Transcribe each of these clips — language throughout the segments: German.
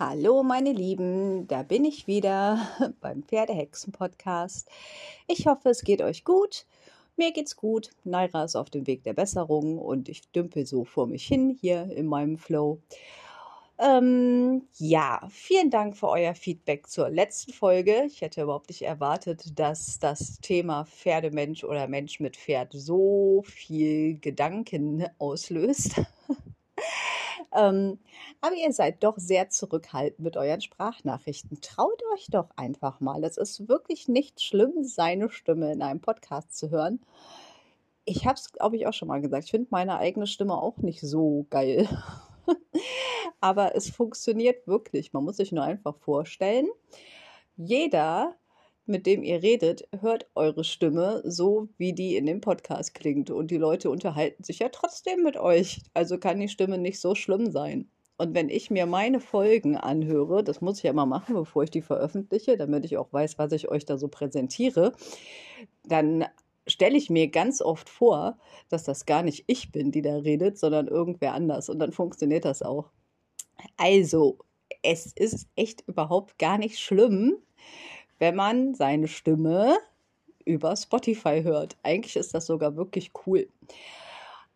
Hallo meine Lieben, da bin ich wieder beim Pferdehexen-Podcast. Ich hoffe, es geht euch gut. Mir geht's gut. Naira ist auf dem Weg der Besserung und ich dümpel so vor mich hin hier in meinem Flow. Ähm, ja, vielen Dank für euer Feedback zur letzten Folge. Ich hätte überhaupt nicht erwartet, dass das Thema Pferdemensch oder Mensch mit Pferd so viel Gedanken auslöst. Ähm, aber ihr seid doch sehr zurückhaltend mit euren Sprachnachrichten. Traut euch doch einfach mal. Es ist wirklich nicht schlimm, seine Stimme in einem Podcast zu hören. Ich habe es, glaube ich, auch schon mal gesagt. Ich finde meine eigene Stimme auch nicht so geil. aber es funktioniert wirklich. Man muss sich nur einfach vorstellen, jeder mit dem ihr redet, hört eure Stimme so, wie die in dem Podcast klingt. Und die Leute unterhalten sich ja trotzdem mit euch. Also kann die Stimme nicht so schlimm sein. Und wenn ich mir meine Folgen anhöre, das muss ich ja immer machen, bevor ich die veröffentliche, damit ich auch weiß, was ich euch da so präsentiere, dann stelle ich mir ganz oft vor, dass das gar nicht ich bin, die da redet, sondern irgendwer anders. Und dann funktioniert das auch. Also, es ist echt überhaupt gar nicht schlimm, wenn man seine Stimme über Spotify hört. Eigentlich ist das sogar wirklich cool.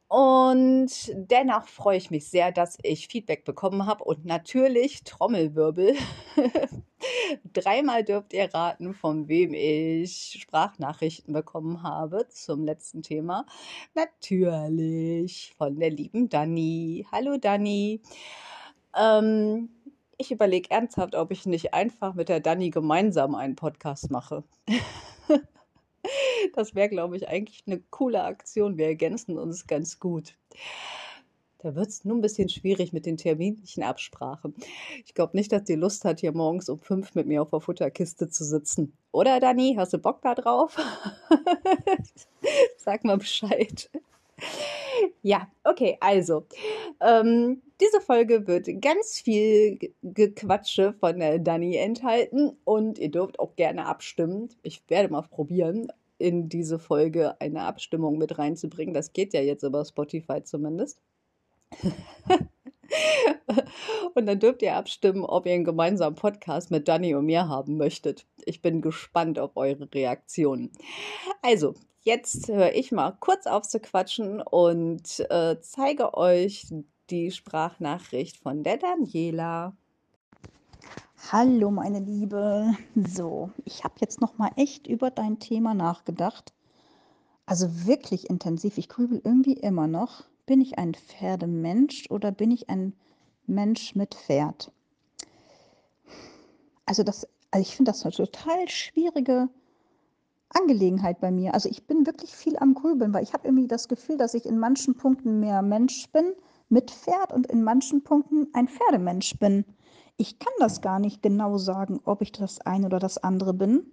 Und dennoch freue ich mich sehr, dass ich Feedback bekommen habe und natürlich Trommelwirbel. Dreimal dürft ihr raten, von wem ich Sprachnachrichten bekommen habe zum letzten Thema. Natürlich von der lieben Dani. Hallo Dani. Ähm, ich überlege ernsthaft, ob ich nicht einfach mit der Dani gemeinsam einen Podcast mache. das wäre, glaube ich, eigentlich eine coole Aktion. Wir ergänzen uns ganz gut. Da wird es nur ein bisschen schwierig mit den terminlichen Absprachen. Ich glaube nicht, dass die Lust hat, hier morgens um fünf mit mir auf der Futterkiste zu sitzen. Oder, Dani, hast du Bock da drauf? Sag mal Bescheid. Ja, okay, also. Ähm, diese Folge wird ganz viel Gequatsche von der Dani enthalten und ihr dürft auch gerne abstimmen. Ich werde mal probieren, in diese Folge eine Abstimmung mit reinzubringen. Das geht ja jetzt über Spotify zumindest. und dann dürft ihr abstimmen, ob ihr einen gemeinsamen Podcast mit Dani und mir haben möchtet. Ich bin gespannt auf eure Reaktionen. Also, jetzt höre ich mal kurz auf zu quatschen und äh, zeige euch die Sprachnachricht von der Daniela. Hallo meine Liebe. So, ich habe jetzt noch mal echt über dein Thema nachgedacht. Also wirklich intensiv. Ich grübel irgendwie immer noch. Bin ich ein Pferdemensch oder bin ich ein Mensch mit Pferd? Also das, also ich finde das eine total schwierige Angelegenheit bei mir. Also ich bin wirklich viel am Grübeln, weil ich habe irgendwie das Gefühl, dass ich in manchen Punkten mehr Mensch bin mit Pferd und in manchen Punkten ein Pferdemensch bin. Ich kann das gar nicht genau sagen, ob ich das eine oder das andere bin.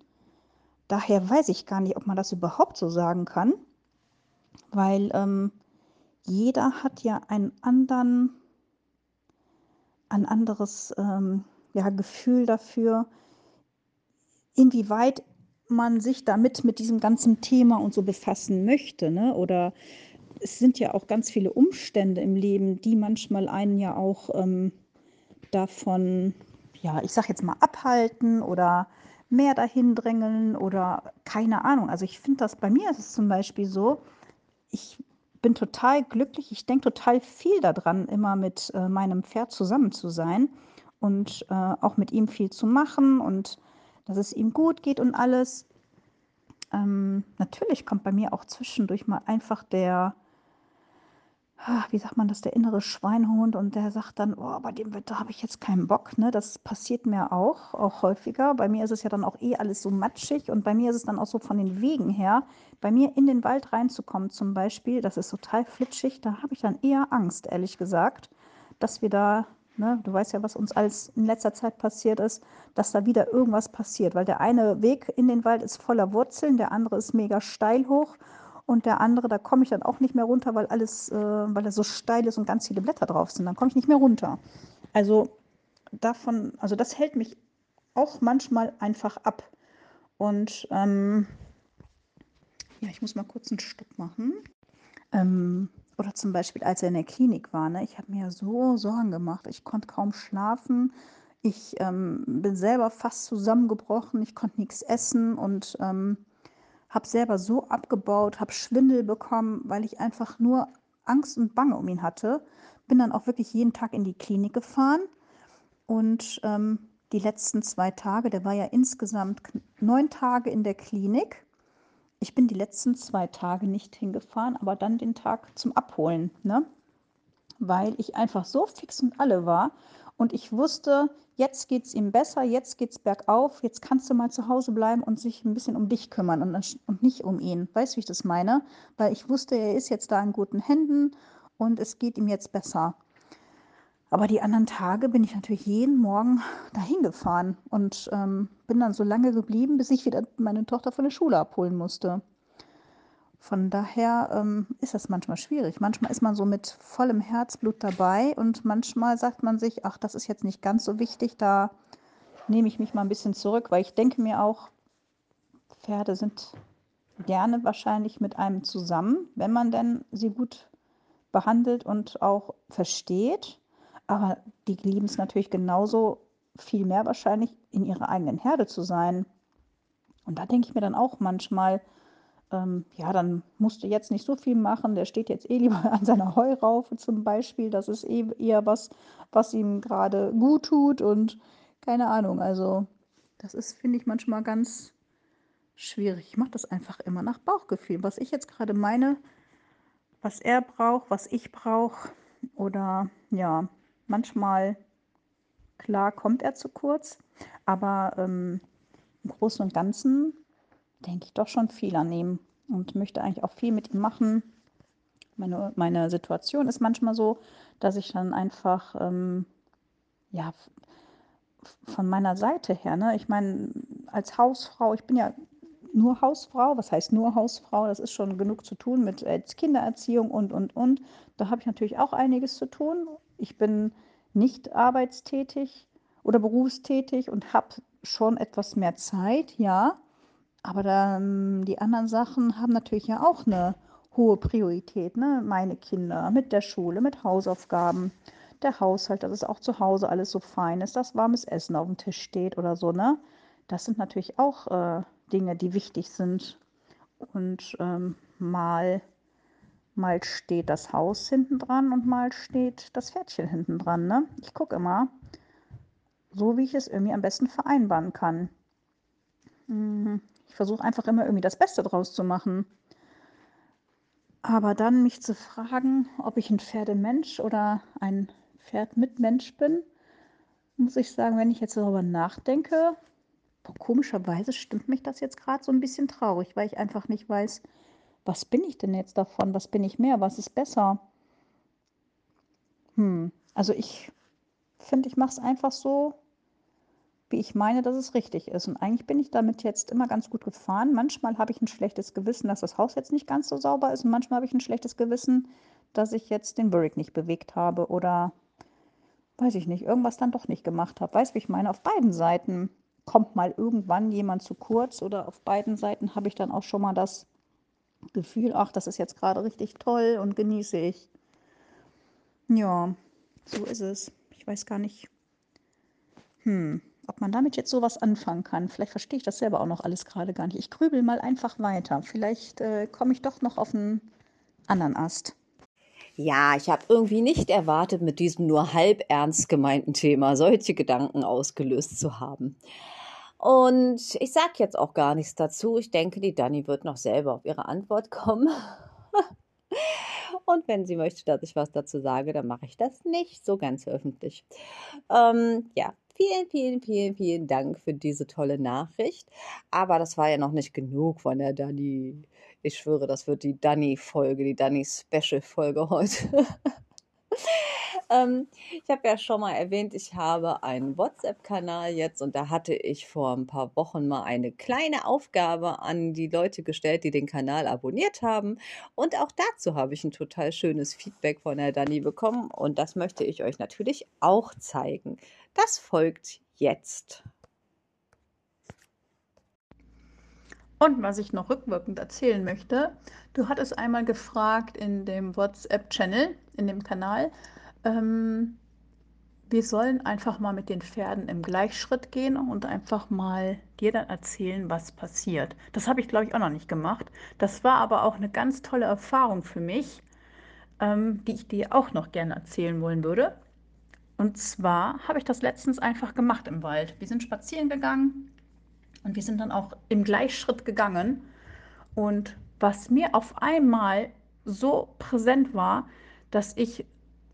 Daher weiß ich gar nicht, ob man das überhaupt so sagen kann, weil ähm, jeder hat ja einen anderen, ein anderes ähm, ja, Gefühl dafür, inwieweit man sich damit mit diesem ganzen Thema und so befassen möchte. Ne? Oder es sind ja auch ganz viele Umstände im Leben, die manchmal einen ja auch ähm, davon, ja, ich sag jetzt mal abhalten oder mehr dahin drängeln oder keine Ahnung. Also ich finde das, bei mir ist es zum Beispiel so, ich bin total glücklich, ich denke total viel daran, immer mit äh, meinem Pferd zusammen zu sein und äh, auch mit ihm viel zu machen und dass es ihm gut geht und alles. Ähm, natürlich kommt bei mir auch zwischendurch mal einfach der, ah, wie sagt man das, der innere Schweinhund und der sagt dann, oh, bei dem Wetter habe ich jetzt keinen Bock. Ne? Das passiert mir auch, auch häufiger. Bei mir ist es ja dann auch eh alles so matschig und bei mir ist es dann auch so von den Wegen her, bei mir in den Wald reinzukommen zum Beispiel, das ist total flitschig, da habe ich dann eher Angst, ehrlich gesagt, dass wir da Ne? Du weißt ja, was uns alles in letzter Zeit passiert ist, dass da wieder irgendwas passiert, weil der eine Weg in den Wald ist voller Wurzeln, der andere ist mega steil hoch und der andere, da komme ich dann auch nicht mehr runter, weil alles, äh, weil er so steil ist und ganz viele Blätter drauf sind. Dann komme ich nicht mehr runter. Also davon, also das hält mich auch manchmal einfach ab. Und ähm, ja, ich muss mal kurz einen Stopp machen. Ähm, oder zum Beispiel, als er in der Klinik war, ne, ich habe mir so Sorgen gemacht. Ich konnte kaum schlafen. Ich ähm, bin selber fast zusammengebrochen. Ich konnte nichts essen und ähm, habe selber so abgebaut, habe Schwindel bekommen, weil ich einfach nur Angst und Bange um ihn hatte. Bin dann auch wirklich jeden Tag in die Klinik gefahren und ähm, die letzten zwei Tage, der war ja insgesamt neun Tage in der Klinik. Ich bin die letzten zwei Tage nicht hingefahren, aber dann den Tag zum Abholen, ne? weil ich einfach so fix und alle war und ich wusste, jetzt geht es ihm besser, jetzt geht es bergauf, jetzt kannst du mal zu Hause bleiben und sich ein bisschen um dich kümmern und, und nicht um ihn. Weißt du, wie ich das meine? Weil ich wusste, er ist jetzt da in guten Händen und es geht ihm jetzt besser. Aber die anderen Tage bin ich natürlich jeden Morgen dahin gefahren und ähm, bin dann so lange geblieben, bis ich wieder meine Tochter von der Schule abholen musste. Von daher ähm, ist das manchmal schwierig. Manchmal ist man so mit vollem Herzblut dabei und manchmal sagt man sich, ach, das ist jetzt nicht ganz so wichtig, da nehme ich mich mal ein bisschen zurück, weil ich denke mir auch, Pferde sind gerne wahrscheinlich mit einem zusammen, wenn man denn sie gut behandelt und auch versteht. Aber die lieben es natürlich genauso viel mehr wahrscheinlich, in ihrer eigenen Herde zu sein. Und da denke ich mir dann auch manchmal, ähm, ja, dann musst du jetzt nicht so viel machen. Der steht jetzt eh lieber an seiner Heuraufe zum Beispiel. Das ist eh eher was, was ihm gerade gut tut und keine Ahnung. Also, das ist, finde ich, manchmal ganz schwierig. Ich mache das einfach immer nach Bauchgefühl. Was ich jetzt gerade meine, was er braucht, was ich brauche oder ja, Manchmal, klar, kommt er zu kurz, aber ähm, im Großen und Ganzen denke ich doch schon viel an ihm und möchte eigentlich auch viel mit ihm machen. Meine, meine Situation ist manchmal so, dass ich dann einfach, ähm, ja, von meiner Seite her, ne, ich meine, als Hausfrau, ich bin ja nur Hausfrau, was heißt nur Hausfrau? Das ist schon genug zu tun mit äh, Kindererziehung und, und, und. Da habe ich natürlich auch einiges zu tun ich bin nicht arbeitstätig oder berufstätig und habe schon etwas mehr Zeit, ja. Aber dann, die anderen Sachen haben natürlich ja auch eine hohe Priorität. Ne? Meine Kinder mit der Schule, mit Hausaufgaben, der Haushalt, dass es auch zu Hause alles so fein ist, dass warmes Essen auf dem Tisch steht oder so. Ne? Das sind natürlich auch äh, Dinge, die wichtig sind. Und ähm, mal Mal steht das Haus hinten dran und mal steht das Pferdchen hinten dran. Ne? Ich gucke immer, so wie ich es irgendwie am besten vereinbaren kann. Mhm. Ich versuche einfach immer irgendwie das Beste draus zu machen. Aber dann mich zu fragen, ob ich ein Pferdemensch oder ein Pferdmitmensch bin, muss ich sagen, wenn ich jetzt darüber nachdenke, boah, komischerweise stimmt mich das jetzt gerade so ein bisschen traurig, weil ich einfach nicht weiß, was bin ich denn jetzt davon? Was bin ich mehr? Was ist besser? Hm, also ich finde, ich mache es einfach so, wie ich meine, dass es richtig ist. Und eigentlich bin ich damit jetzt immer ganz gut gefahren. Manchmal habe ich ein schlechtes Gewissen, dass das Haus jetzt nicht ganz so sauber ist. Und manchmal habe ich ein schlechtes Gewissen, dass ich jetzt den Burrick nicht bewegt habe oder weiß ich nicht, irgendwas dann doch nicht gemacht habe. Weißt du, wie ich meine? Auf beiden Seiten kommt mal irgendwann jemand zu kurz oder auf beiden Seiten habe ich dann auch schon mal das Gefühl, ach, das ist jetzt gerade richtig toll und genieße ich. Ja, so ist es. Ich weiß gar nicht, hm, ob man damit jetzt sowas anfangen kann. Vielleicht verstehe ich das selber auch noch alles gerade gar nicht. Ich grübel mal einfach weiter. Vielleicht äh, komme ich doch noch auf einen anderen Ast. Ja, ich habe irgendwie nicht erwartet, mit diesem nur halb ernst gemeinten Thema solche Gedanken ausgelöst zu haben. Und ich sage jetzt auch gar nichts dazu. Ich denke, die Dani wird noch selber auf ihre Antwort kommen. Und wenn sie möchte, dass ich was dazu sage, dann mache ich das nicht so ganz öffentlich. Ähm, ja, vielen, vielen, vielen, vielen Dank für diese tolle Nachricht. Aber das war ja noch nicht genug von der Dani. Ich schwöre, das wird die Dani-Folge, die Dani-Special-Folge heute. Ähm, ich habe ja schon mal erwähnt, ich habe einen WhatsApp-Kanal jetzt und da hatte ich vor ein paar Wochen mal eine kleine Aufgabe an die Leute gestellt, die den Kanal abonniert haben. Und auch dazu habe ich ein total schönes Feedback von der Dani bekommen und das möchte ich euch natürlich auch zeigen. Das folgt jetzt. Und was ich noch rückwirkend erzählen möchte, du hattest einmal gefragt in dem WhatsApp-Channel, in dem Kanal, ähm, wir sollen einfach mal mit den Pferden im Gleichschritt gehen und einfach mal dir dann erzählen, was passiert. Das habe ich, glaube ich, auch noch nicht gemacht. Das war aber auch eine ganz tolle Erfahrung für mich, ähm, die ich dir auch noch gerne erzählen wollen würde. Und zwar habe ich das letztens einfach gemacht im Wald. Wir sind spazieren gegangen und wir sind dann auch im Gleichschritt gegangen. Und was mir auf einmal so präsent war, dass ich,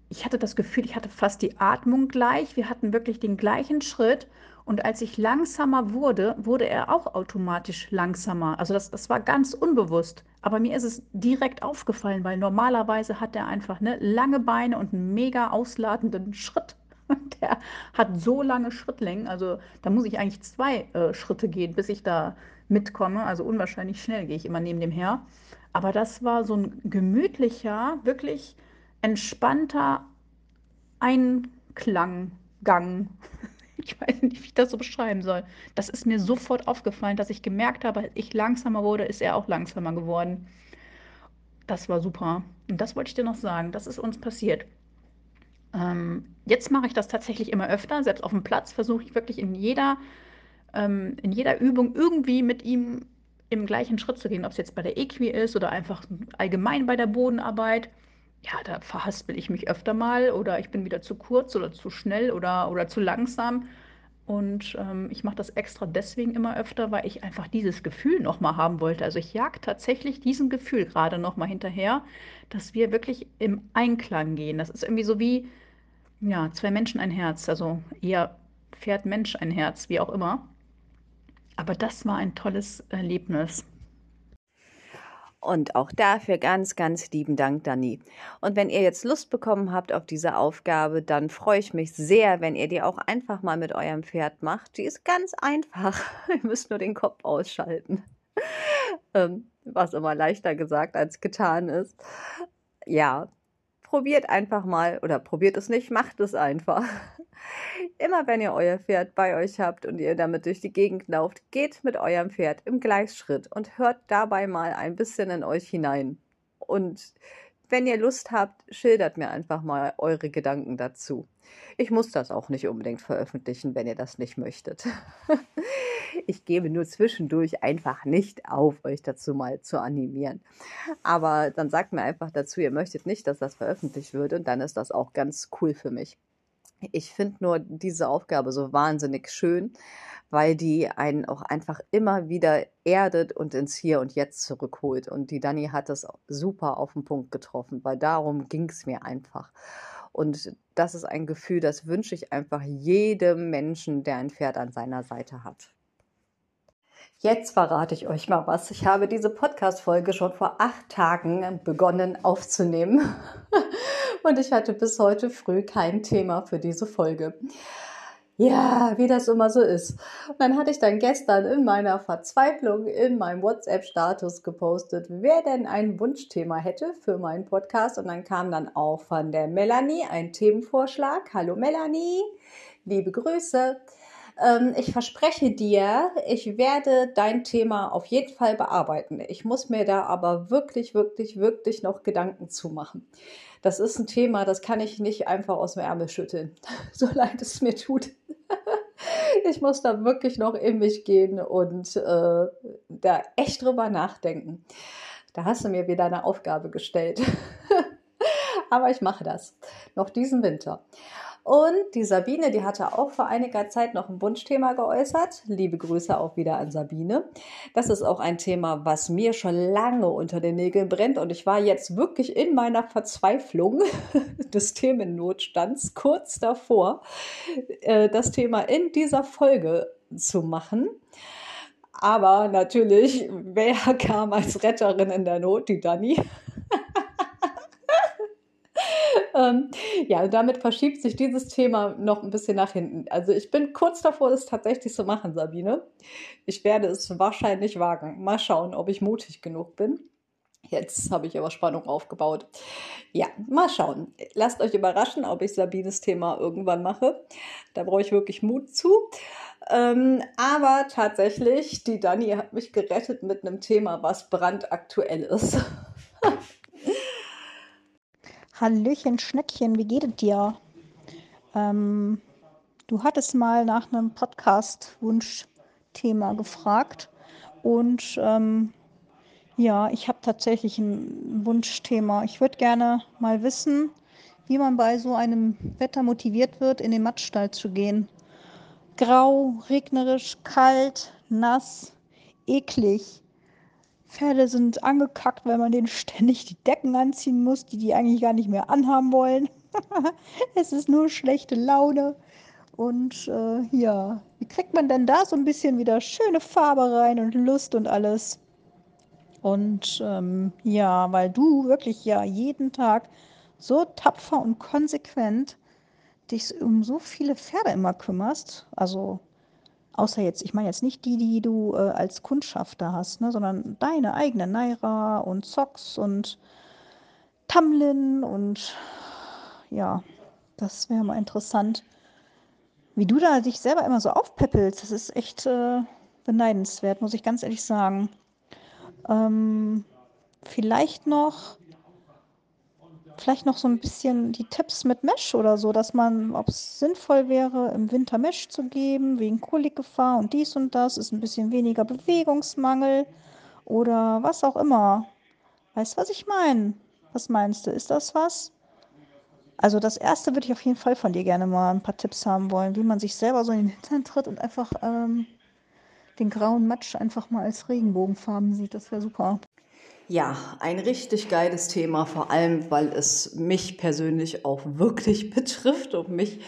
ich hatte das Gefühl, ich hatte fast die Atmung gleich. Wir hatten wirklich den gleichen Schritt. Und als ich langsamer wurde, wurde er auch automatisch langsamer. Also das, das war ganz unbewusst. Aber mir ist es direkt aufgefallen, weil normalerweise hat er einfach ne, lange Beine und einen mega ausladenden Schritt. Der hat so lange Schrittlängen. Also da muss ich eigentlich zwei äh, Schritte gehen, bis ich da mitkomme. Also unwahrscheinlich schnell gehe ich immer neben dem her. Aber das war so ein gemütlicher, wirklich entspannter Einklanggang. Ich weiß nicht, wie ich das so beschreiben soll. Das ist mir sofort aufgefallen, dass ich gemerkt habe, als ich langsamer wurde, ist er auch langsamer geworden. Das war super. Und das wollte ich dir noch sagen. Das ist uns passiert. Ähm, jetzt mache ich das tatsächlich immer öfter. Selbst auf dem Platz versuche ich wirklich in jeder, ähm, in jeder Übung irgendwie mit ihm im gleichen Schritt zu gehen, ob es jetzt bei der Equi ist oder einfach allgemein bei der Bodenarbeit. Ja, da verhaspel ich mich öfter mal oder ich bin wieder zu kurz oder zu schnell oder, oder zu langsam. Und ähm, ich mache das extra deswegen immer öfter, weil ich einfach dieses Gefühl nochmal haben wollte. Also ich jag tatsächlich diesem Gefühl gerade nochmal hinterher, dass wir wirklich im Einklang gehen. Das ist irgendwie so wie, ja, zwei Menschen ein Herz. Also eher Pferd Mensch ein Herz, wie auch immer. Aber das war ein tolles Erlebnis. Und auch dafür ganz, ganz lieben Dank, Dani. Und wenn ihr jetzt Lust bekommen habt auf diese Aufgabe, dann freue ich mich sehr, wenn ihr die auch einfach mal mit eurem Pferd macht. Die ist ganz einfach. ihr müsst nur den Kopf ausschalten. Ähm, was immer leichter gesagt als getan ist. Ja, probiert einfach mal oder probiert es nicht, macht es einfach. Immer wenn ihr euer Pferd bei euch habt und ihr damit durch die Gegend lauft, geht mit eurem Pferd im Gleichschritt und hört dabei mal ein bisschen in euch hinein. Und wenn ihr Lust habt, schildert mir einfach mal eure Gedanken dazu. Ich muss das auch nicht unbedingt veröffentlichen, wenn ihr das nicht möchtet. ich gebe nur zwischendurch einfach nicht auf, euch dazu mal zu animieren. Aber dann sagt mir einfach dazu, ihr möchtet nicht, dass das veröffentlicht wird und dann ist das auch ganz cool für mich. Ich finde nur diese Aufgabe so wahnsinnig schön, weil die einen auch einfach immer wieder erdet und ins Hier und Jetzt zurückholt. Und die Dani hat das super auf den Punkt getroffen, weil darum ging es mir einfach. Und das ist ein Gefühl, das wünsche ich einfach jedem Menschen, der ein Pferd an seiner Seite hat. Jetzt verrate ich euch mal was. Ich habe diese Podcast-Folge schon vor acht Tagen begonnen aufzunehmen. Und ich hatte bis heute früh kein Thema für diese Folge. Ja, wie das immer so ist. Und dann hatte ich dann gestern in meiner Verzweiflung in meinem WhatsApp-Status gepostet, wer denn ein Wunschthema hätte für meinen Podcast. Und dann kam dann auch von der Melanie ein Themenvorschlag. Hallo Melanie, liebe Grüße. Ähm, ich verspreche dir, ich werde dein Thema auf jeden Fall bearbeiten. Ich muss mir da aber wirklich, wirklich, wirklich noch Gedanken zu machen. Das ist ein Thema, das kann ich nicht einfach aus dem Ärmel schütteln, so leid es mir tut. ich muss da wirklich noch in mich gehen und äh, da echt drüber nachdenken. Da hast du mir wieder eine Aufgabe gestellt. Aber ich mache das noch diesen Winter. Und die Sabine, die hatte auch vor einiger Zeit noch ein Wunschthema geäußert. Liebe Grüße auch wieder an Sabine. Das ist auch ein Thema, was mir schon lange unter den Nägeln brennt. Und ich war jetzt wirklich in meiner Verzweiflung des Themennotstands kurz davor, äh, das Thema in dieser Folge zu machen. Aber natürlich, wer kam als Retterin in der Not? Die Dani. Ähm, ja, damit verschiebt sich dieses Thema noch ein bisschen nach hinten. Also ich bin kurz davor, das tatsächlich zu machen, Sabine. Ich werde es wahrscheinlich wagen. Mal schauen, ob ich mutig genug bin. Jetzt habe ich aber Spannung aufgebaut. Ja, mal schauen. Lasst euch überraschen, ob ich Sabines Thema irgendwann mache. Da brauche ich wirklich Mut zu. Ähm, aber tatsächlich, die Dani hat mich gerettet mit einem Thema, was brandaktuell ist. Hallöchen, Schneckchen, wie geht es dir? Ähm, du hattest mal nach einem Podcast-Wunschthema gefragt und ähm, ja, ich habe tatsächlich ein Wunschthema. Ich würde gerne mal wissen, wie man bei so einem Wetter motiviert wird, in den Matschstall zu gehen. Grau, regnerisch, kalt, nass, eklig. Pferde sind angekackt, weil man denen ständig die Decken anziehen muss, die die eigentlich gar nicht mehr anhaben wollen. es ist nur schlechte Laune. Und äh, ja, wie kriegt man denn da so ein bisschen wieder schöne Farbe rein und Lust und alles? Und ähm, ja, weil du wirklich ja jeden Tag so tapfer und konsequent dich um so viele Pferde immer kümmerst, also außer jetzt, ich meine jetzt nicht die, die du äh, als Kundschafter hast, ne, sondern deine eigene Naira und Zox und Tamlin und ja, das wäre mal interessant, wie du da dich selber immer so aufpäppelst. Das ist echt äh, beneidenswert, muss ich ganz ehrlich sagen. Ähm, vielleicht noch vielleicht noch so ein bisschen die Tipps mit Mesh oder so, dass man, ob es sinnvoll wäre, im Winter Mesh zu geben, wegen Kolikgefahr und dies und das, ist ein bisschen weniger Bewegungsmangel oder was auch immer. Weißt du, was ich meine? Was meinst du? Ist das was? Also das erste würde ich auf jeden Fall von dir gerne mal ein paar Tipps haben wollen, wie man sich selber so in den Hintern tritt und einfach ähm, den grauen Matsch einfach mal als Regenbogenfarben sieht. Das wäre super. Ja, ein richtig geiles Thema, vor allem, weil es mich persönlich auch wirklich betrifft und mich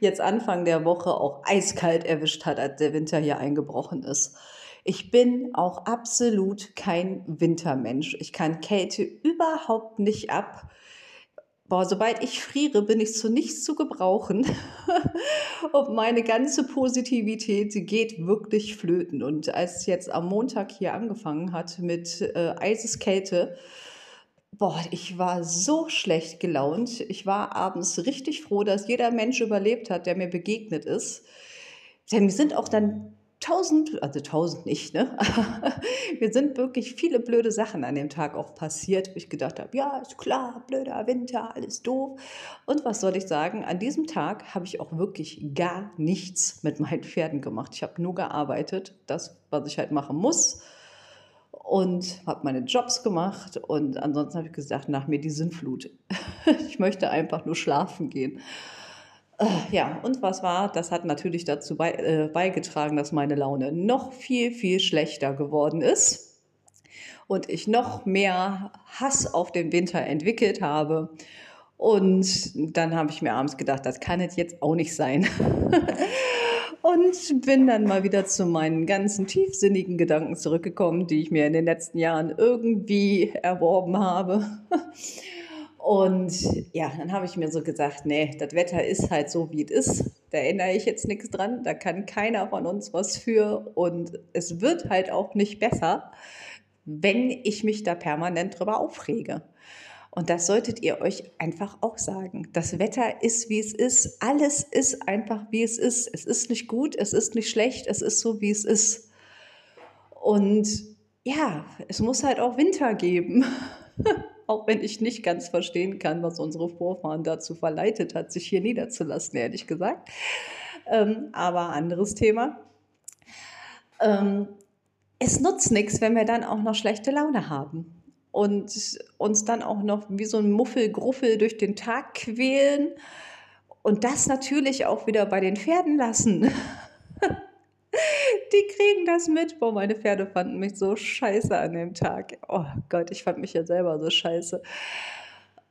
jetzt Anfang der Woche auch eiskalt erwischt hat, als der Winter hier eingebrochen ist. Ich bin auch absolut kein Wintermensch. Ich kann Kälte überhaupt nicht ab. Boah, sobald ich friere, bin ich zu nichts zu gebrauchen. und meine ganze Positivität geht wirklich flöten. Und als es jetzt am Montag hier angefangen hat mit äh, Eiseskälte, boah, ich war so schlecht gelaunt. Ich war abends richtig froh, dass jeder Mensch überlebt hat, der mir begegnet ist. Denn mir sind auch dann tausend, also tausend nicht, ne? mir sind wirklich viele blöde Sachen an dem Tag auch passiert, wo ich gedacht habe, ja, ist klar, blöder Winter, alles doof. Und was soll ich sagen, an diesem Tag habe ich auch wirklich gar nichts mit meinen Pferden gemacht. Ich habe nur gearbeitet, das, was ich halt machen muss. Und habe meine Jobs gemacht und ansonsten habe ich gesagt, nach mir die Sinnflut. ich möchte einfach nur schlafen gehen. Äh, ja, und was war? Das hat natürlich dazu bei, äh, beigetragen, dass meine Laune noch viel, viel schlechter geworden ist und ich noch mehr Hass auf den Winter entwickelt habe. Und dann habe ich mir abends gedacht, das kann es jetzt auch nicht sein. und bin dann mal wieder zu meinen ganzen tiefsinnigen Gedanken zurückgekommen, die ich mir in den letzten Jahren irgendwie erworben habe. Und ja, dann habe ich mir so gesagt, nee, das Wetter ist halt so, wie es ist. Da ändere ich jetzt nichts dran. Da kann keiner von uns was für. Und es wird halt auch nicht besser, wenn ich mich da permanent drüber aufrege. Und das solltet ihr euch einfach auch sagen. Das Wetter ist, wie es ist. Alles ist einfach, wie es ist. Es ist nicht gut, es ist nicht schlecht, es ist so, wie es ist. Und ja, es muss halt auch Winter geben. auch wenn ich nicht ganz verstehen kann, was unsere Vorfahren dazu verleitet hat, sich hier niederzulassen, ehrlich gesagt. Ähm, aber anderes Thema. Ähm, es nutzt nichts, wenn wir dann auch noch schlechte Laune haben und uns dann auch noch wie so ein Muffelgruffel durch den Tag quälen und das natürlich auch wieder bei den Pferden lassen. Die kriegen das mit. Boah, meine Pferde fanden mich so scheiße an dem Tag. Oh Gott, ich fand mich ja selber so scheiße.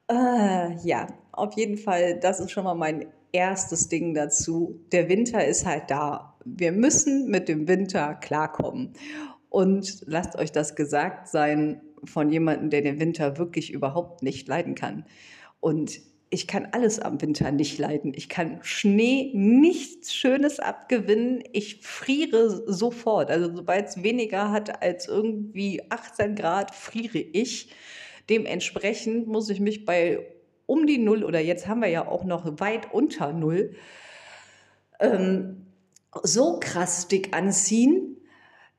Äh, ja, auf jeden Fall, das ist schon mal mein erstes Ding dazu. Der Winter ist halt da. Wir müssen mit dem Winter klarkommen. Und lasst euch das gesagt sein von jemandem, der den Winter wirklich überhaupt nicht leiden kann. Und ich kann alles am Winter nicht leiden. Ich kann Schnee nichts Schönes abgewinnen. Ich friere sofort. Also sobald es weniger hat als irgendwie 18 Grad, friere ich. Dementsprechend muss ich mich bei um die Null oder jetzt haben wir ja auch noch weit unter Null ähm, so krass dick anziehen,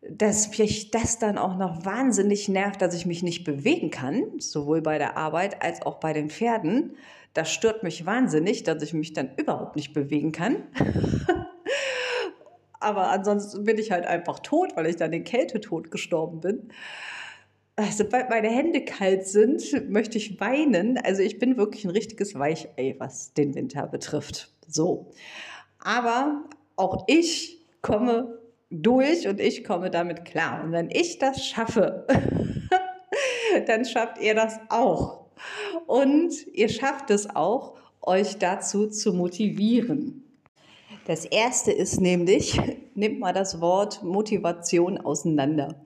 dass mich das dann auch noch wahnsinnig nervt, dass ich mich nicht bewegen kann, sowohl bei der Arbeit als auch bei den Pferden. Das stört mich wahnsinnig, dass ich mich dann überhaupt nicht bewegen kann. Aber ansonsten bin ich halt einfach tot, weil ich dann den Kältetod gestorben bin. Sobald meine Hände kalt sind, möchte ich weinen. Also ich bin wirklich ein richtiges Weichei, was den Winter betrifft. So. Aber auch ich komme durch und ich komme damit klar. Und wenn ich das schaffe, dann schafft ihr das auch. Und ihr schafft es auch, euch dazu zu motivieren. Das erste ist nämlich, nehmt mal das Wort Motivation auseinander.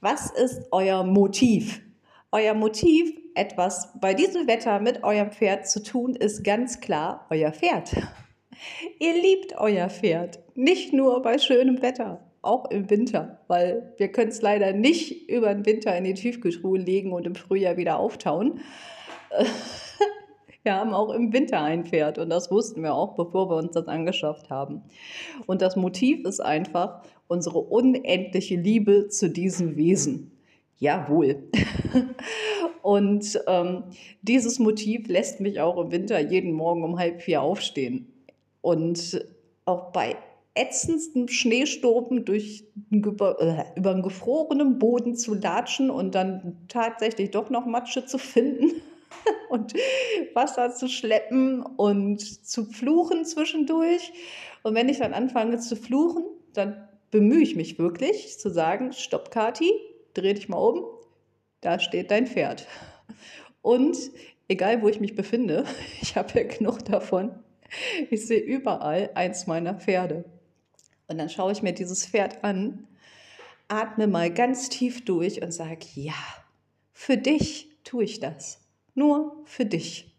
Was ist euer Motiv? Euer Motiv, etwas bei diesem Wetter mit eurem Pferd zu tun, ist ganz klar euer Pferd. Ihr liebt euer Pferd, nicht nur bei schönem Wetter, auch im Winter, weil wir können es leider nicht über den Winter in die Tiefkühltruhe legen und im Frühjahr wieder auftauen. Wir haben auch im Winter ein Pferd und das wussten wir auch, bevor wir uns das angeschafft haben. Und das Motiv ist einfach unsere unendliche Liebe zu diesem Wesen. Jawohl. und ähm, dieses Motiv lässt mich auch im Winter jeden Morgen um halb vier aufstehen. Und auch bei ätzendstem Schneesturm durch über, äh, über einen gefrorenen Boden zu latschen und dann tatsächlich doch noch Matsche zu finden und Wasser zu schleppen und zu fluchen zwischendurch. Und wenn ich dann anfange zu fluchen, dann bemühe ich mich wirklich zu sagen, stopp Kati, dreh dich mal um, da steht dein Pferd. Und egal wo ich mich befinde, ich habe ja genug davon, ich sehe überall eins meiner Pferde. Und dann schaue ich mir dieses Pferd an, atme mal ganz tief durch und sage, ja, für dich tue ich das. Nur für dich.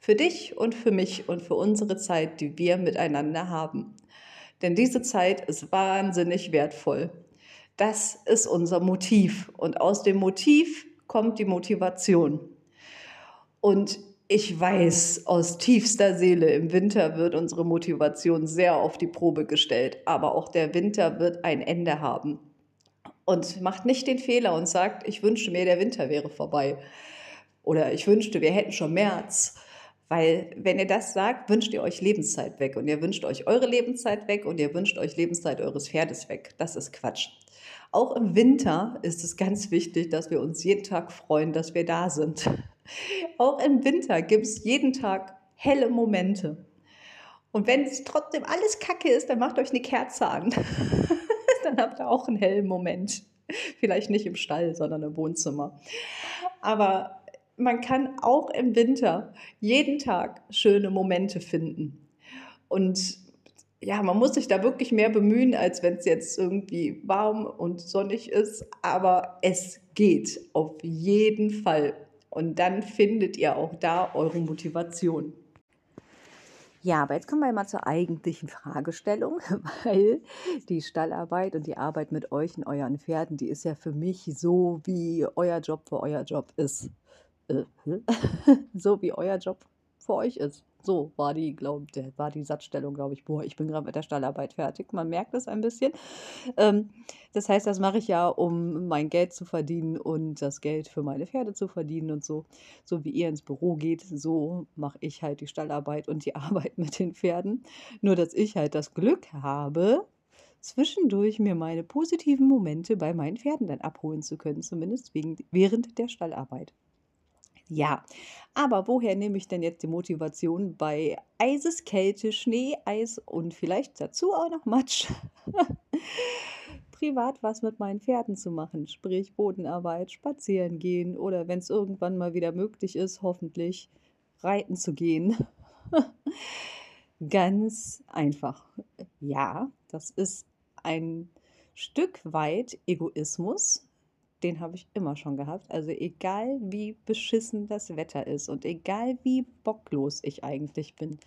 Für dich und für mich und für unsere Zeit, die wir miteinander haben. Denn diese Zeit ist wahnsinnig wertvoll. Das ist unser Motiv. Und aus dem Motiv kommt die Motivation. Und ich weiß aus tiefster Seele, im Winter wird unsere Motivation sehr auf die Probe gestellt, aber auch der Winter wird ein Ende haben. Und macht nicht den Fehler und sagt, ich wünschte mir, der Winter wäre vorbei. Oder ich wünschte, wir hätten schon März. Weil wenn ihr das sagt, wünscht ihr euch Lebenszeit weg. Und ihr wünscht euch eure Lebenszeit weg und ihr wünscht euch Lebenszeit eures Pferdes weg. Das ist Quatsch. Auch im Winter ist es ganz wichtig, dass wir uns jeden Tag freuen, dass wir da sind. Auch im Winter gibt es jeden Tag helle Momente. Und wenn es trotzdem alles kacke ist, dann macht euch eine Kerze an. dann habt ihr auch einen hellen Moment. Vielleicht nicht im Stall, sondern im Wohnzimmer. Aber man kann auch im Winter jeden Tag schöne Momente finden. Und ja, man muss sich da wirklich mehr bemühen, als wenn es jetzt irgendwie warm und sonnig ist. Aber es geht auf jeden Fall. Und dann findet ihr auch da eure Motivation. Ja, aber jetzt kommen wir mal zur eigentlichen Fragestellung, weil die Stallarbeit und die Arbeit mit euch und euren Pferden, die ist ja für mich so, wie euer Job für euer Job ist. Äh, so wie euer Job für euch ist. So war die, glaub, war die Satzstellung, glaube ich. Boah, ich bin gerade mit der Stallarbeit fertig. Man merkt es ein bisschen. Ähm, das heißt, das mache ich ja, um mein Geld zu verdienen und das Geld für meine Pferde zu verdienen und so. So wie ihr ins Büro geht, so mache ich halt die Stallarbeit und die Arbeit mit den Pferden. Nur, dass ich halt das Glück habe, zwischendurch mir meine positiven Momente bei meinen Pferden dann abholen zu können, zumindest wegen, während der Stallarbeit. Ja, aber woher nehme ich denn jetzt die Motivation bei Eises, Kälte, Schnee, Eis und vielleicht dazu auch noch Matsch? Privat was mit meinen Pferden zu machen, sprich Bodenarbeit, spazieren gehen oder wenn es irgendwann mal wieder möglich ist, hoffentlich reiten zu gehen. Ganz einfach. Ja, das ist ein Stück weit Egoismus, den habe ich immer schon gehabt. Also egal wie beschissen das Wetter ist und egal wie bocklos ich eigentlich bin,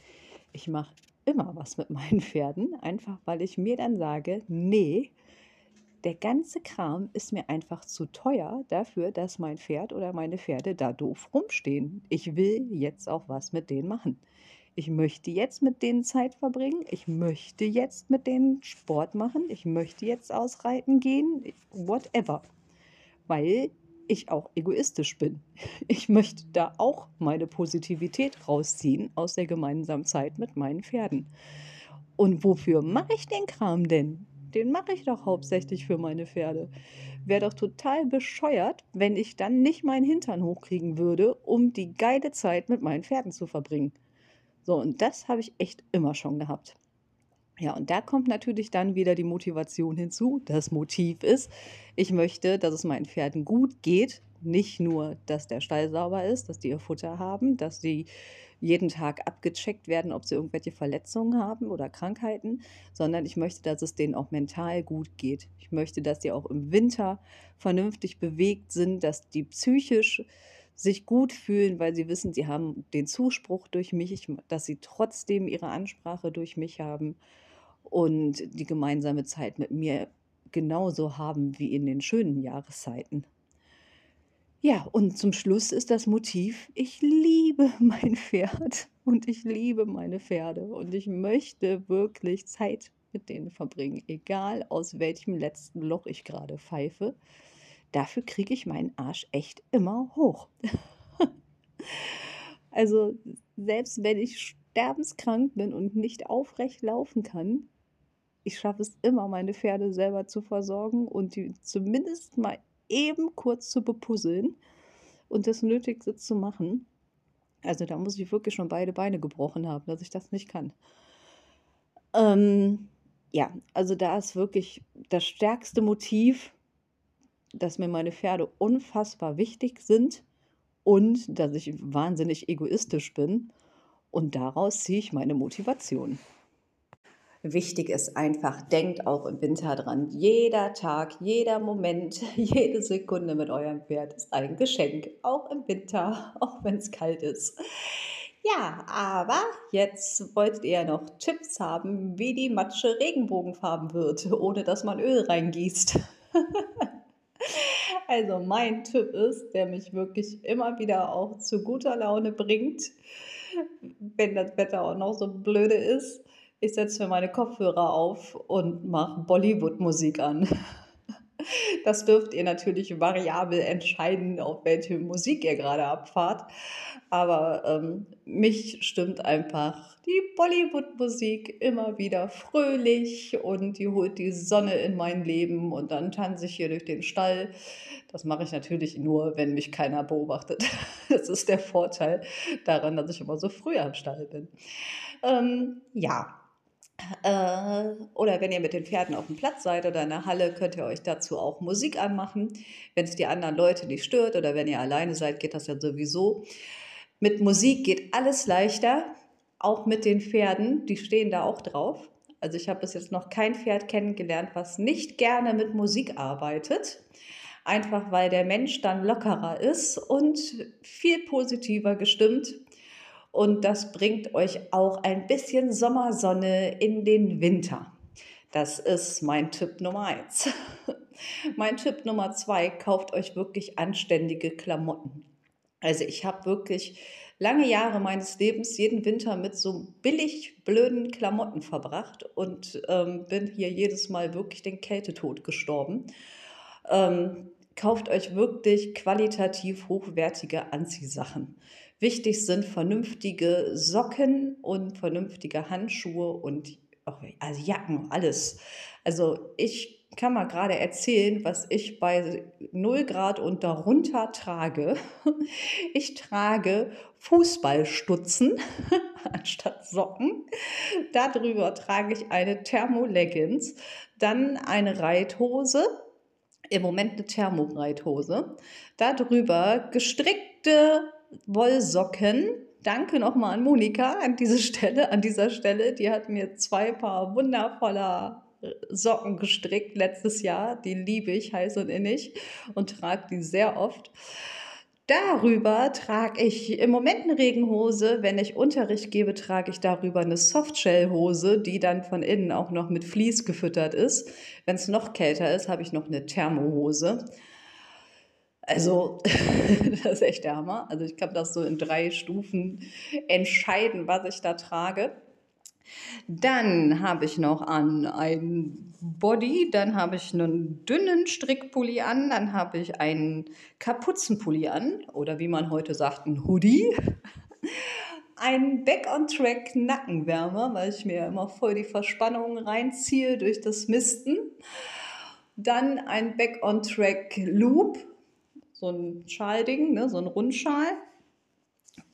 ich mache immer was mit meinen Pferden, einfach weil ich mir dann sage, nee, der ganze Kram ist mir einfach zu teuer dafür, dass mein Pferd oder meine Pferde da doof rumstehen. Ich will jetzt auch was mit denen machen. Ich möchte jetzt mit denen Zeit verbringen. Ich möchte jetzt mit denen Sport machen. Ich möchte jetzt ausreiten gehen. Whatever. Weil ich auch egoistisch bin. Ich möchte da auch meine Positivität rausziehen aus der gemeinsamen Zeit mit meinen Pferden. Und wofür mache ich den Kram denn? Den mache ich doch hauptsächlich für meine Pferde. Wäre doch total bescheuert, wenn ich dann nicht meinen Hintern hochkriegen würde, um die geile Zeit mit meinen Pferden zu verbringen. So, und das habe ich echt immer schon gehabt. Ja, und da kommt natürlich dann wieder die Motivation hinzu. Das Motiv ist, ich möchte, dass es meinen Pferden gut geht. Nicht nur, dass der Stall sauber ist, dass die ihr Futter haben, dass sie jeden Tag abgecheckt werden, ob sie irgendwelche Verletzungen haben oder Krankheiten, sondern ich möchte, dass es denen auch mental gut geht. Ich möchte, dass die auch im Winter vernünftig bewegt sind, dass die psychisch sich gut fühlen, weil sie wissen, sie haben den Zuspruch durch mich, dass sie trotzdem ihre Ansprache durch mich haben und die gemeinsame Zeit mit mir genauso haben wie in den schönen Jahreszeiten. Ja, und zum Schluss ist das Motiv, ich liebe mein Pferd und ich liebe meine Pferde und ich möchte wirklich Zeit mit denen verbringen, egal aus welchem letzten Loch ich gerade pfeife. Dafür kriege ich meinen Arsch echt immer hoch. also selbst wenn ich sterbenskrank bin und nicht aufrecht laufen kann, ich schaffe es immer, meine Pferde selber zu versorgen und die zumindest mal eben kurz zu bepuzzeln und das Nötigste zu machen. Also da muss ich wirklich schon beide Beine gebrochen haben, dass ich das nicht kann. Ähm, ja, also da ist wirklich das stärkste Motiv, dass mir meine Pferde unfassbar wichtig sind und dass ich wahnsinnig egoistisch bin. Und daraus ziehe ich meine Motivation. Wichtig ist einfach, denkt auch im Winter dran. Jeder Tag, jeder Moment, jede Sekunde mit eurem Pferd ist ein Geschenk. Auch im Winter, auch wenn es kalt ist. Ja, aber jetzt wolltet ihr noch Tipps haben, wie die Matsche regenbogenfarben wird, ohne dass man Öl reingießt. also mein Tipp ist, der mich wirklich immer wieder auch zu guter Laune bringt, wenn das Wetter auch noch so blöde ist ich setze mir meine Kopfhörer auf und mache Bollywood-Musik an. Das dürft ihr natürlich variabel entscheiden, auf welche Musik ihr gerade abfahrt. Aber ähm, mich stimmt einfach die Bollywood-Musik immer wieder fröhlich und die holt die Sonne in mein Leben und dann tanze ich hier durch den Stall. Das mache ich natürlich nur, wenn mich keiner beobachtet. Das ist der Vorteil daran, dass ich immer so früh am Stall bin. Ähm, ja, oder wenn ihr mit den Pferden auf dem Platz seid oder in der Halle, könnt ihr euch dazu auch Musik anmachen. Wenn es die anderen Leute nicht stört oder wenn ihr alleine seid, geht das ja sowieso. Mit Musik geht alles leichter, auch mit den Pferden, die stehen da auch drauf. Also ich habe bis jetzt noch kein Pferd kennengelernt, was nicht gerne mit Musik arbeitet. Einfach weil der Mensch dann lockerer ist und viel positiver gestimmt und das bringt euch auch ein bisschen Sommersonne in den Winter. Das ist mein Tipp Nummer eins. mein Tipp Nummer zwei, kauft euch wirklich anständige Klamotten. Also ich habe wirklich lange Jahre meines Lebens jeden Winter mit so billig blöden Klamotten verbracht und ähm, bin hier jedes Mal wirklich den Kältetod gestorben. Ähm, kauft euch wirklich qualitativ hochwertige Anziehsachen. Wichtig sind vernünftige Socken und vernünftige Handschuhe und also Jacken, alles. Also ich kann mal gerade erzählen, was ich bei 0 Grad und darunter trage. Ich trage Fußballstutzen anstatt Socken. Darüber trage ich eine Thermoleggings, dann eine Reithose, im Moment eine Thermoreithose. Darüber gestrickte Wollsocken. Danke nochmal an Monika an diese Stelle, an dieser Stelle. Die hat mir zwei Paar wundervoller äh, Socken gestrickt letztes Jahr. Die liebe ich heiß und innig und trage die sehr oft. Darüber trage ich im Moment eine Regenhose. Wenn ich Unterricht gebe, trage ich darüber eine Softshell-Hose, die dann von innen auch noch mit Vlies gefüttert ist. Wenn es noch kälter ist, habe ich noch eine Thermohose. Also, das ist echt der Hammer. Also, ich kann das so in drei Stufen entscheiden, was ich da trage. Dann habe ich noch an ein Body, dann habe ich einen dünnen Strickpulli an, dann habe ich einen Kapuzenpulli an oder wie man heute sagt, ein Hoodie. Ein Back-on-Track Nackenwärmer, weil ich mir immer voll die Verspannung reinziehe durch das Misten. Dann ein Back-on-Track Loop, so ein Schalding, ne, so ein Rundschal.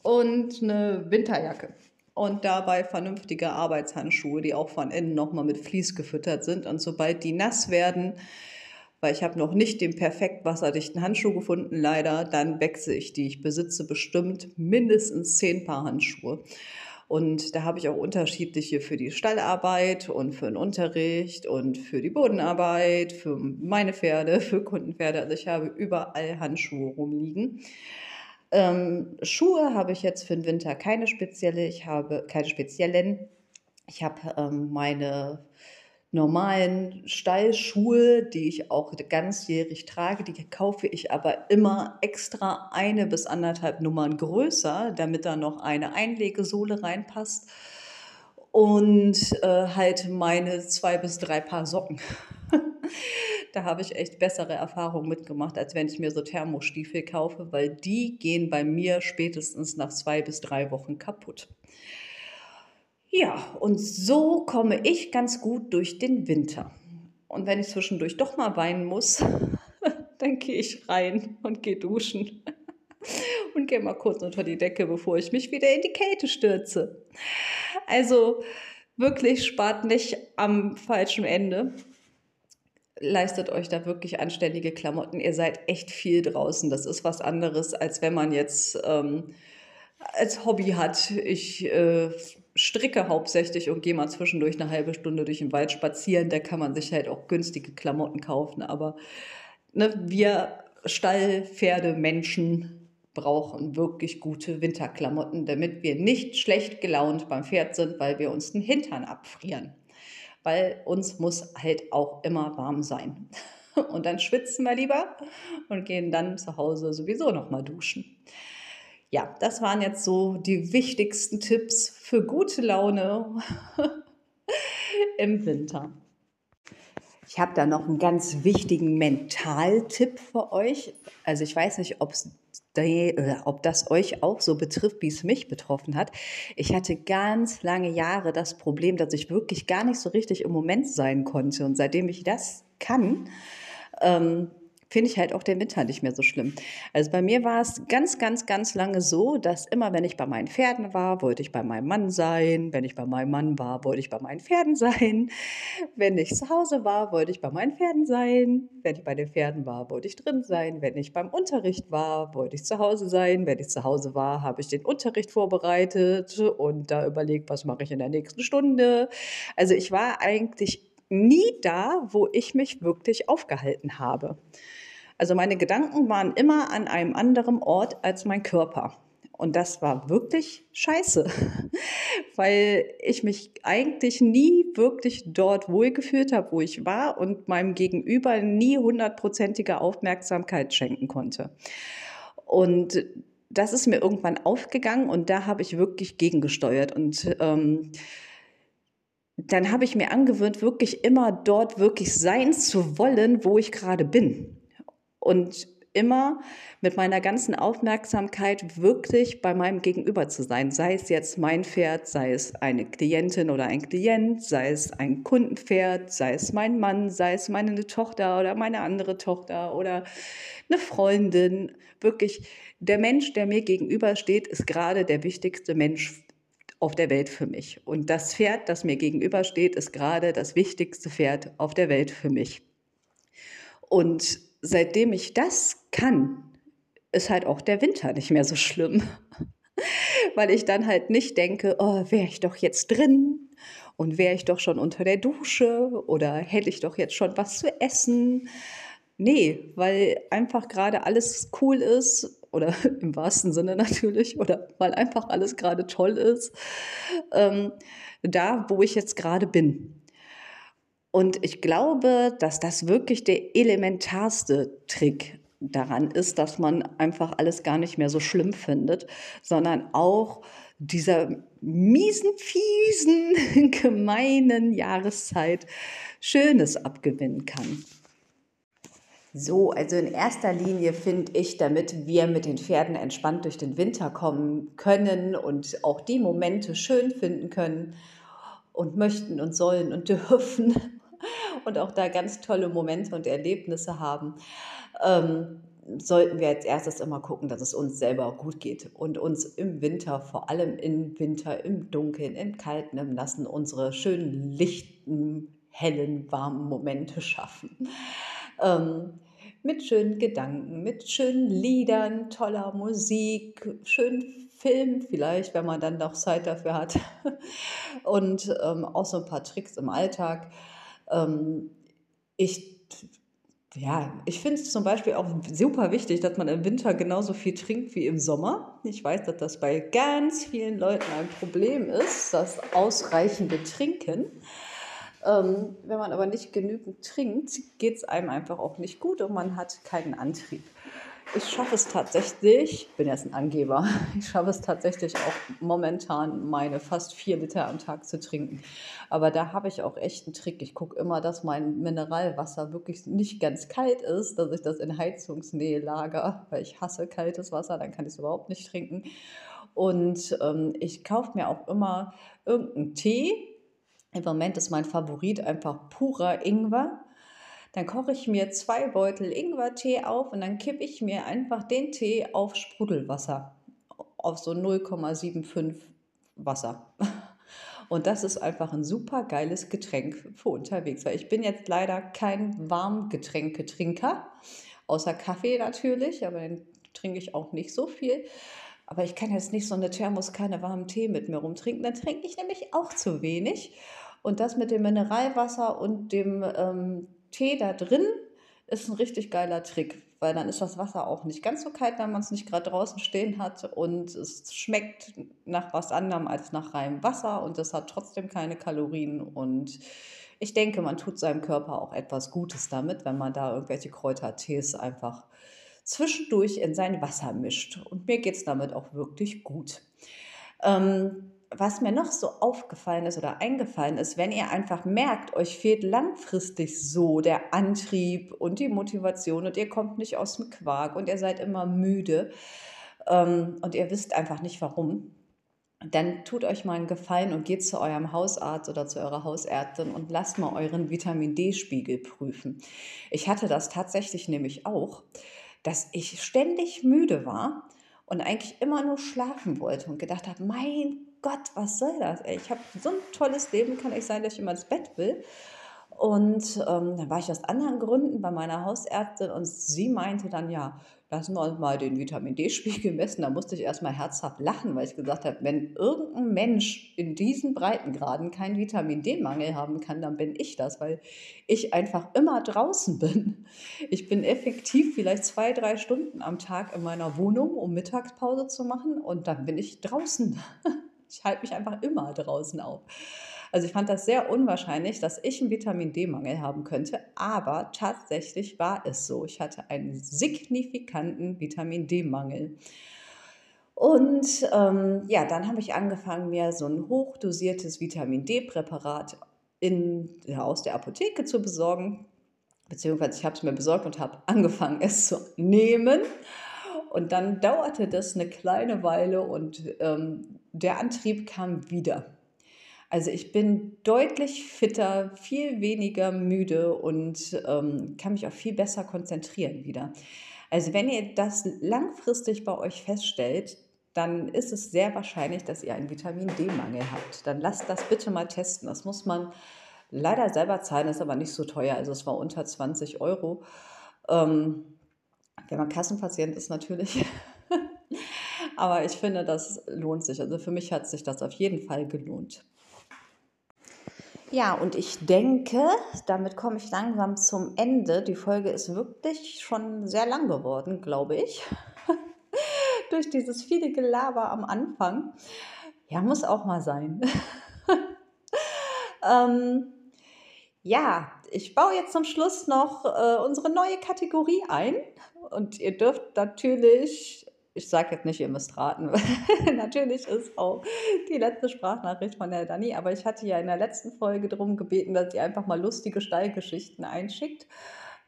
Und eine Winterjacke und dabei vernünftige Arbeitshandschuhe, die auch von innen nochmal mit Vlies gefüttert sind. Und sobald die nass werden, weil ich habe noch nicht den perfekt wasserdichten Handschuh gefunden, leider, dann wechsle ich die. Ich besitze bestimmt mindestens zehn Paar Handschuhe. Und da habe ich auch unterschiedliche für die Stallarbeit und für den Unterricht und für die Bodenarbeit, für meine Pferde, für Kundenpferde. Also ich habe überall Handschuhe rumliegen. Ähm, Schuhe habe ich jetzt für den Winter keine spezielle. Ich habe keine speziellen. Ich habe ähm, meine normalen Stallschuhe, die ich auch ganzjährig trage, die kaufe ich aber immer extra eine bis anderthalb Nummern größer, damit da noch eine Einlegesohle reinpasst und äh, halt meine zwei bis drei Paar Socken. da habe ich echt bessere Erfahrungen mitgemacht, als wenn ich mir so Thermostiefel kaufe, weil die gehen bei mir spätestens nach zwei bis drei Wochen kaputt. Ja, und so komme ich ganz gut durch den Winter. Und wenn ich zwischendurch doch mal weinen muss, dann gehe ich rein und gehe duschen und gehe mal kurz unter die Decke, bevor ich mich wieder in die Kälte stürze. Also wirklich spart nicht am falschen Ende leistet euch da wirklich anständige Klamotten. Ihr seid echt viel draußen. Das ist was anderes, als wenn man jetzt ähm, als Hobby hat. Ich äh, stricke hauptsächlich und gehe mal zwischendurch eine halbe Stunde durch den Wald spazieren. Da kann man sich halt auch günstige Klamotten kaufen. Aber ne, wir Stallpferde, Menschen brauchen wirklich gute Winterklamotten, damit wir nicht schlecht gelaunt beim Pferd sind, weil wir uns den Hintern abfrieren weil uns muss halt auch immer warm sein. Und dann schwitzen wir lieber und gehen dann zu Hause sowieso nochmal duschen. Ja, das waren jetzt so die wichtigsten Tipps für gute Laune im Winter. Ich habe da noch einen ganz wichtigen Mentaltipp für euch. Also ich weiß nicht, ob es ob das euch auch so betrifft, wie es mich betroffen hat. Ich hatte ganz lange Jahre das Problem, dass ich wirklich gar nicht so richtig im Moment sein konnte. Und seitdem ich das kann, ähm, finde ich halt auch den Winter nicht mehr so schlimm. Also bei mir war es ganz, ganz, ganz lange so, dass immer, wenn ich bei meinen Pferden war, wollte ich bei meinem Mann sein. Wenn ich bei meinem Mann war, wollte ich bei meinen Pferden sein. Wenn ich zu Hause war, wollte ich bei meinen Pferden sein. Wenn ich bei den Pferden war, wollte ich drin sein. Wenn ich beim Unterricht war, wollte ich zu Hause sein. Wenn ich zu Hause war, habe ich den Unterricht vorbereitet und da überlegt, was mache ich in der nächsten Stunde. Also ich war eigentlich nie da, wo ich mich wirklich aufgehalten habe. Also meine Gedanken waren immer an einem anderen Ort als mein Körper. Und das war wirklich scheiße, weil ich mich eigentlich nie wirklich dort wohlgefühlt habe, wo ich war und meinem Gegenüber nie hundertprozentige Aufmerksamkeit schenken konnte. Und das ist mir irgendwann aufgegangen und da habe ich wirklich gegengesteuert. Und ähm, dann habe ich mir angewöhnt, wirklich immer dort wirklich sein zu wollen, wo ich gerade bin und immer mit meiner ganzen Aufmerksamkeit wirklich bei meinem Gegenüber zu sein. Sei es jetzt mein Pferd, sei es eine Klientin oder ein Klient, sei es ein Kundenpferd, sei es mein Mann, sei es meine Tochter oder meine andere Tochter oder eine Freundin. Wirklich, der Mensch, der mir gegenüber steht, ist gerade der wichtigste Mensch auf der Welt für mich. Und das Pferd, das mir gegenüber steht, ist gerade das wichtigste Pferd auf der Welt für mich. Und seitdem ich das kann, ist halt auch der Winter nicht mehr so schlimm. Weil ich dann halt nicht denke, oh, wäre ich doch jetzt drin und wäre ich doch schon unter der Dusche oder hätte ich doch jetzt schon was zu essen. Nee, weil einfach gerade alles cool ist oder im wahrsten Sinne natürlich oder weil einfach alles gerade toll ist, ähm, da wo ich jetzt gerade bin. Und ich glaube, dass das wirklich der elementarste Trick daran ist, dass man einfach alles gar nicht mehr so schlimm findet, sondern auch dieser miesen, fiesen, gemeinen Jahreszeit Schönes abgewinnen kann. So, also in erster Linie finde ich, damit wir mit den Pferden entspannt durch den Winter kommen können und auch die Momente schön finden können und möchten und sollen und dürfen und auch da ganz tolle Momente und Erlebnisse haben, ähm, sollten wir als erstes immer gucken, dass es uns selber gut geht und uns im Winter, vor allem im Winter, im Dunkeln, im Kalten, im Nassen, unsere schönen, lichten, hellen, warmen Momente schaffen. Ähm, mit schönen Gedanken, mit schönen Liedern, toller Musik, schönen Film vielleicht, wenn man dann noch Zeit dafür hat. Und ähm, auch so ein paar Tricks im Alltag. Ähm, ich ja, ich finde es zum Beispiel auch super wichtig, dass man im Winter genauso viel trinkt wie im Sommer. Ich weiß, dass das bei ganz vielen Leuten ein Problem ist, das ausreichende Trinken. Ähm, wenn man aber nicht genügend trinkt, geht es einem einfach auch nicht gut und man hat keinen Antrieb. Ich schaffe es tatsächlich, ich bin jetzt ein Angeber, ich schaffe es tatsächlich auch momentan meine fast vier Liter am Tag zu trinken. Aber da habe ich auch echt einen Trick. Ich gucke immer, dass mein Mineralwasser wirklich nicht ganz kalt ist, dass ich das in Heizungsnähe lager, weil ich hasse kaltes Wasser, dann kann ich es überhaupt nicht trinken. Und ähm, ich kaufe mir auch immer irgendeinen Tee, im Moment ist mein Favorit einfach purer Ingwer. Dann koche ich mir zwei Beutel Ingwertee auf und dann kippe ich mir einfach den Tee auf Sprudelwasser, auf so 0,75 Wasser. Und das ist einfach ein super geiles Getränk für unterwegs, weil ich bin jetzt leider kein Warmgetränketrinker, außer Kaffee natürlich, aber den trinke ich auch nicht so viel. Aber ich kann jetzt nicht so eine Thermoskanne warmen Tee mit mir rumtrinken, dann trinke ich nämlich auch zu wenig. Und das mit dem Mineralwasser und dem ähm, Tee da drin ist ein richtig geiler Trick, weil dann ist das Wasser auch nicht ganz so kalt, wenn man es nicht gerade draußen stehen hat und es schmeckt nach was anderem als nach reinem Wasser und es hat trotzdem keine Kalorien und ich denke, man tut seinem Körper auch etwas Gutes damit, wenn man da irgendwelche Kräutertees einfach zwischendurch in sein Wasser mischt. Und mir geht es damit auch wirklich gut. Ähm, was mir noch so aufgefallen ist oder eingefallen ist, wenn ihr einfach merkt, euch fehlt langfristig so der Antrieb und die Motivation und ihr kommt nicht aus dem Quark und ihr seid immer müde ähm, und ihr wisst einfach nicht warum, dann tut euch mal einen Gefallen und geht zu eurem Hausarzt oder zu eurer Hausärztin und lasst mal euren Vitamin D-Spiegel prüfen. Ich hatte das tatsächlich nämlich auch, dass ich ständig müde war und eigentlich immer nur schlafen wollte und gedacht habe, mein Gott, was soll das? Ey? Ich habe so ein tolles Leben, kann ich sein, dass ich immer ins Bett will. Und ähm, dann war ich aus anderen Gründen bei meiner Hausärztin und sie meinte dann, ja, lassen wir uns mal den Vitamin D-Spiegel messen. Da musste ich erstmal herzhaft lachen, weil ich gesagt habe, wenn irgendein Mensch in diesen Breitengraden keinen Vitamin D-Mangel haben kann, dann bin ich das, weil ich einfach immer draußen bin. Ich bin effektiv vielleicht zwei, drei Stunden am Tag in meiner Wohnung, um Mittagspause zu machen und dann bin ich draußen. Ich halte mich einfach immer draußen auf. Also ich fand das sehr unwahrscheinlich, dass ich einen Vitamin D-Mangel haben könnte, aber tatsächlich war es so. Ich hatte einen signifikanten Vitamin D-Mangel. Und ähm, ja, dann habe ich angefangen, mir so ein hochdosiertes Vitamin D-Präparat aus der Apotheke zu besorgen. Beziehungsweise ich habe es mir besorgt und habe angefangen, es zu nehmen. Und dann dauerte das eine kleine Weile und ähm, der Antrieb kam wieder. Also ich bin deutlich fitter, viel weniger müde und ähm, kann mich auch viel besser konzentrieren wieder. Also wenn ihr das langfristig bei euch feststellt, dann ist es sehr wahrscheinlich, dass ihr einen Vitamin D-Mangel habt. Dann lasst das bitte mal testen. Das muss man leider selber zahlen, ist aber nicht so teuer. Also es war unter 20 Euro. Ähm, wenn man Kassenpatient ist natürlich. Aber ich finde, das lohnt sich. Also für mich hat sich das auf jeden Fall gelohnt. Ja, und ich denke, damit komme ich langsam zum Ende. Die Folge ist wirklich schon sehr lang geworden, glaube ich. Durch dieses viele Gelaber am Anfang. Ja, muss auch mal sein. ähm, Ja, ich baue jetzt zum Schluss noch äh, unsere neue Kategorie ein. Und ihr dürft natürlich, ich sage jetzt nicht, ihr müsst raten, natürlich ist auch die letzte Sprachnachricht von der Dani, aber ich hatte ja in der letzten Folge darum gebeten, dass ihr einfach mal lustige Stallgeschichten einschickt.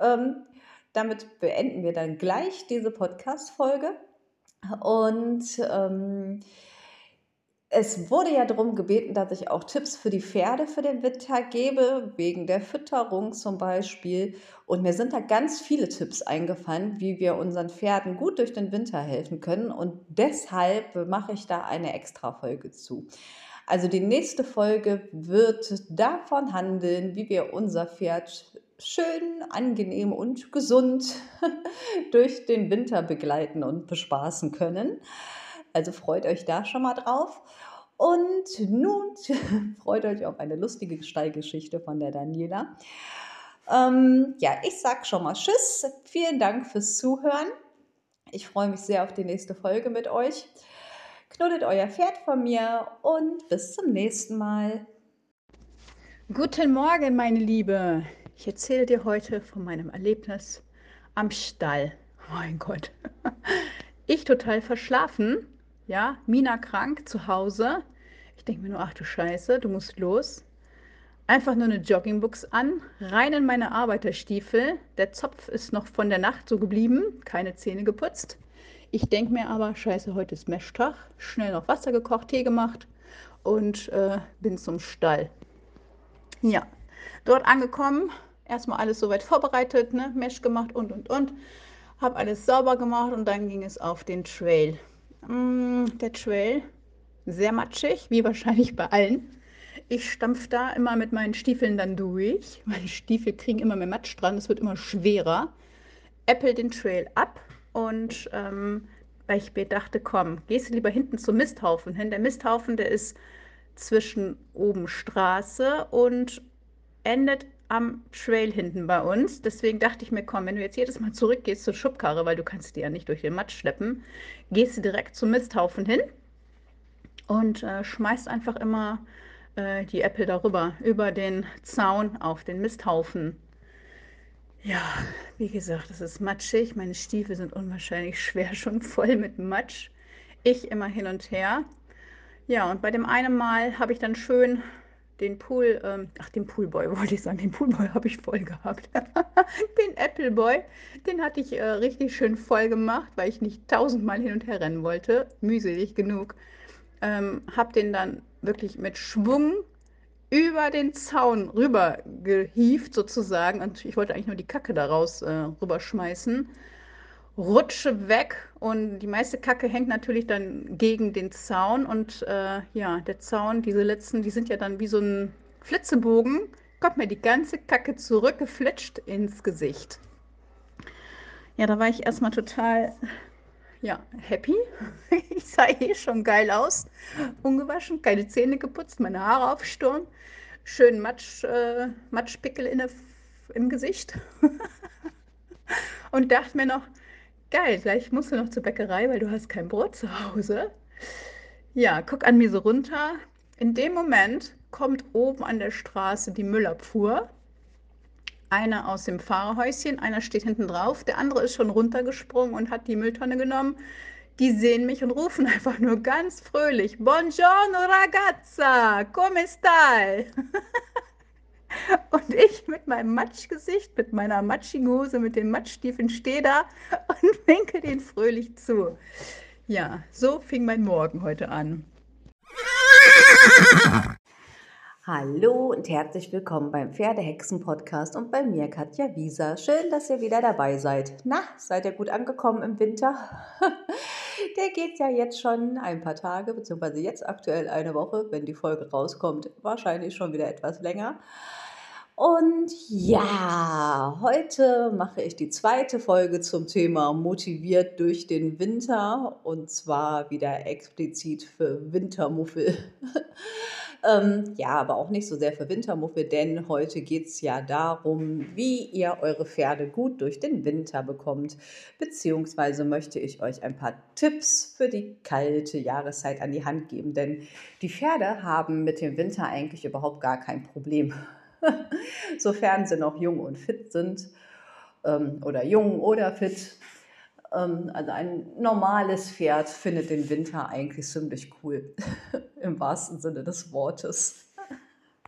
Ähm, damit beenden wir dann gleich diese Podcast-Folge. Und ähm, es wurde ja darum gebeten, dass ich auch Tipps für die Pferde für den Winter gebe, wegen der Fütterung zum Beispiel. Und mir sind da ganz viele Tipps eingefallen, wie wir unseren Pferden gut durch den Winter helfen können. Und deshalb mache ich da eine Extra-Folge zu. Also die nächste Folge wird davon handeln, wie wir unser Pferd schön, angenehm und gesund durch den Winter begleiten und bespaßen können. Also freut euch da schon mal drauf. Und nun freut euch auf eine lustige Stallgeschichte von der Daniela. Ähm, ja, ich sag schon mal Tschüss. Vielen Dank fürs Zuhören. Ich freue mich sehr auf die nächste Folge mit euch. Knuddelt euer Pferd von mir und bis zum nächsten Mal. Guten Morgen, meine Liebe. Ich erzähle dir heute von meinem Erlebnis am Stall. Mein Gott. Ich total verschlafen ja, Mina krank zu Hause. Ich denke mir nur, ach du Scheiße, du musst los. Einfach nur eine Joggingbuchs an, rein in meine Arbeiterstiefel. Der Zopf ist noch von der Nacht so geblieben, keine Zähne geputzt. Ich denke mir aber, scheiße, heute ist Meschtag. Schnell noch Wasser gekocht, Tee gemacht und äh, bin zum Stall. Ja, dort angekommen, erstmal alles soweit vorbereitet, ne? Mesh gemacht und und und. Habe alles sauber gemacht und dann ging es auf den Trail. Mm, der Trail sehr matschig, wie wahrscheinlich bei allen. Ich stampfe da immer mit meinen Stiefeln dann durch. Meine Stiefel kriegen immer mehr Matsch dran, es wird immer schwerer. Apple den Trail ab und ähm, weil ich mir dachte, komm, gehst du lieber hinten zum Misthaufen hin. Der Misthaufen, der ist zwischen oben Straße und endet am Trail hinten bei uns. Deswegen dachte ich mir, komm, wenn du jetzt jedes Mal zurückgehst zur Schubkarre, weil du kannst die ja nicht durch den Matsch schleppen, gehst du direkt zum Misthaufen hin und äh, schmeißt einfach immer äh, die Äpfel darüber, über den Zaun auf den Misthaufen. Ja, wie gesagt, es ist matschig. Meine Stiefel sind unwahrscheinlich schwer, schon voll mit Matsch. Ich immer hin und her. Ja, und bei dem einen Mal habe ich dann schön den Pool, ähm, ach, den Poolboy wollte ich sagen, den Poolboy habe ich voll gehabt. den Appleboy, den hatte ich äh, richtig schön voll gemacht, weil ich nicht tausendmal hin und her rennen wollte. Mühselig genug. Ähm, habe den dann wirklich mit Schwung über den Zaun rüber gehieft sozusagen und ich wollte eigentlich nur die Kacke daraus äh, rüberschmeißen rutsche weg und die meiste Kacke hängt natürlich dann gegen den Zaun und äh, ja, der Zaun, diese letzten, die sind ja dann wie so ein Flitzebogen, kommt mir die ganze Kacke zurückgeflitscht ins Gesicht. Ja, da war ich erstmal total ja, happy. Ich sah eh schon geil aus. Ungewaschen, keine Zähne geputzt, meine Haare auf Sturm, schön Matsch, äh, Matschpickel in der, im Gesicht. Und dachte mir noch, Geil, gleich musst du noch zur Bäckerei, weil du hast kein Brot zu Hause. Ja, guck an mir so runter. In dem Moment kommt oben an der Straße die Müllabfuhr. Einer aus dem Fahrerhäuschen, einer steht hinten drauf, der andere ist schon runtergesprungen und hat die Mülltonne genommen. Die sehen mich und rufen einfach nur ganz fröhlich: Buongiorno ragazza, come stai? Und ich mit meinem Matschgesicht, mit meiner matschigen Hose, mit den Matschstiefeln stehe da und winke den fröhlich zu. Ja, so fing mein Morgen heute an. Hallo und herzlich willkommen beim Pferdehexen-Podcast und bei mir Katja Wieser. Schön, dass ihr wieder dabei seid. Na, seid ihr gut angekommen im Winter? Der geht ja jetzt schon ein paar Tage, beziehungsweise jetzt aktuell eine Woche, wenn die Folge rauskommt, wahrscheinlich schon wieder etwas länger. Und ja, heute mache ich die zweite Folge zum Thema motiviert durch den Winter und zwar wieder explizit für Wintermuffel. ähm, ja, aber auch nicht so sehr für Wintermuffel, denn heute geht es ja darum, wie ihr eure Pferde gut durch den Winter bekommt. Beziehungsweise möchte ich euch ein paar Tipps für die kalte Jahreszeit an die Hand geben, denn die Pferde haben mit dem Winter eigentlich überhaupt gar kein Problem. sofern sie noch jung und fit sind ähm, oder jung oder fit. Ähm, also ein normales Pferd findet den Winter eigentlich ziemlich cool, im wahrsten Sinne des Wortes.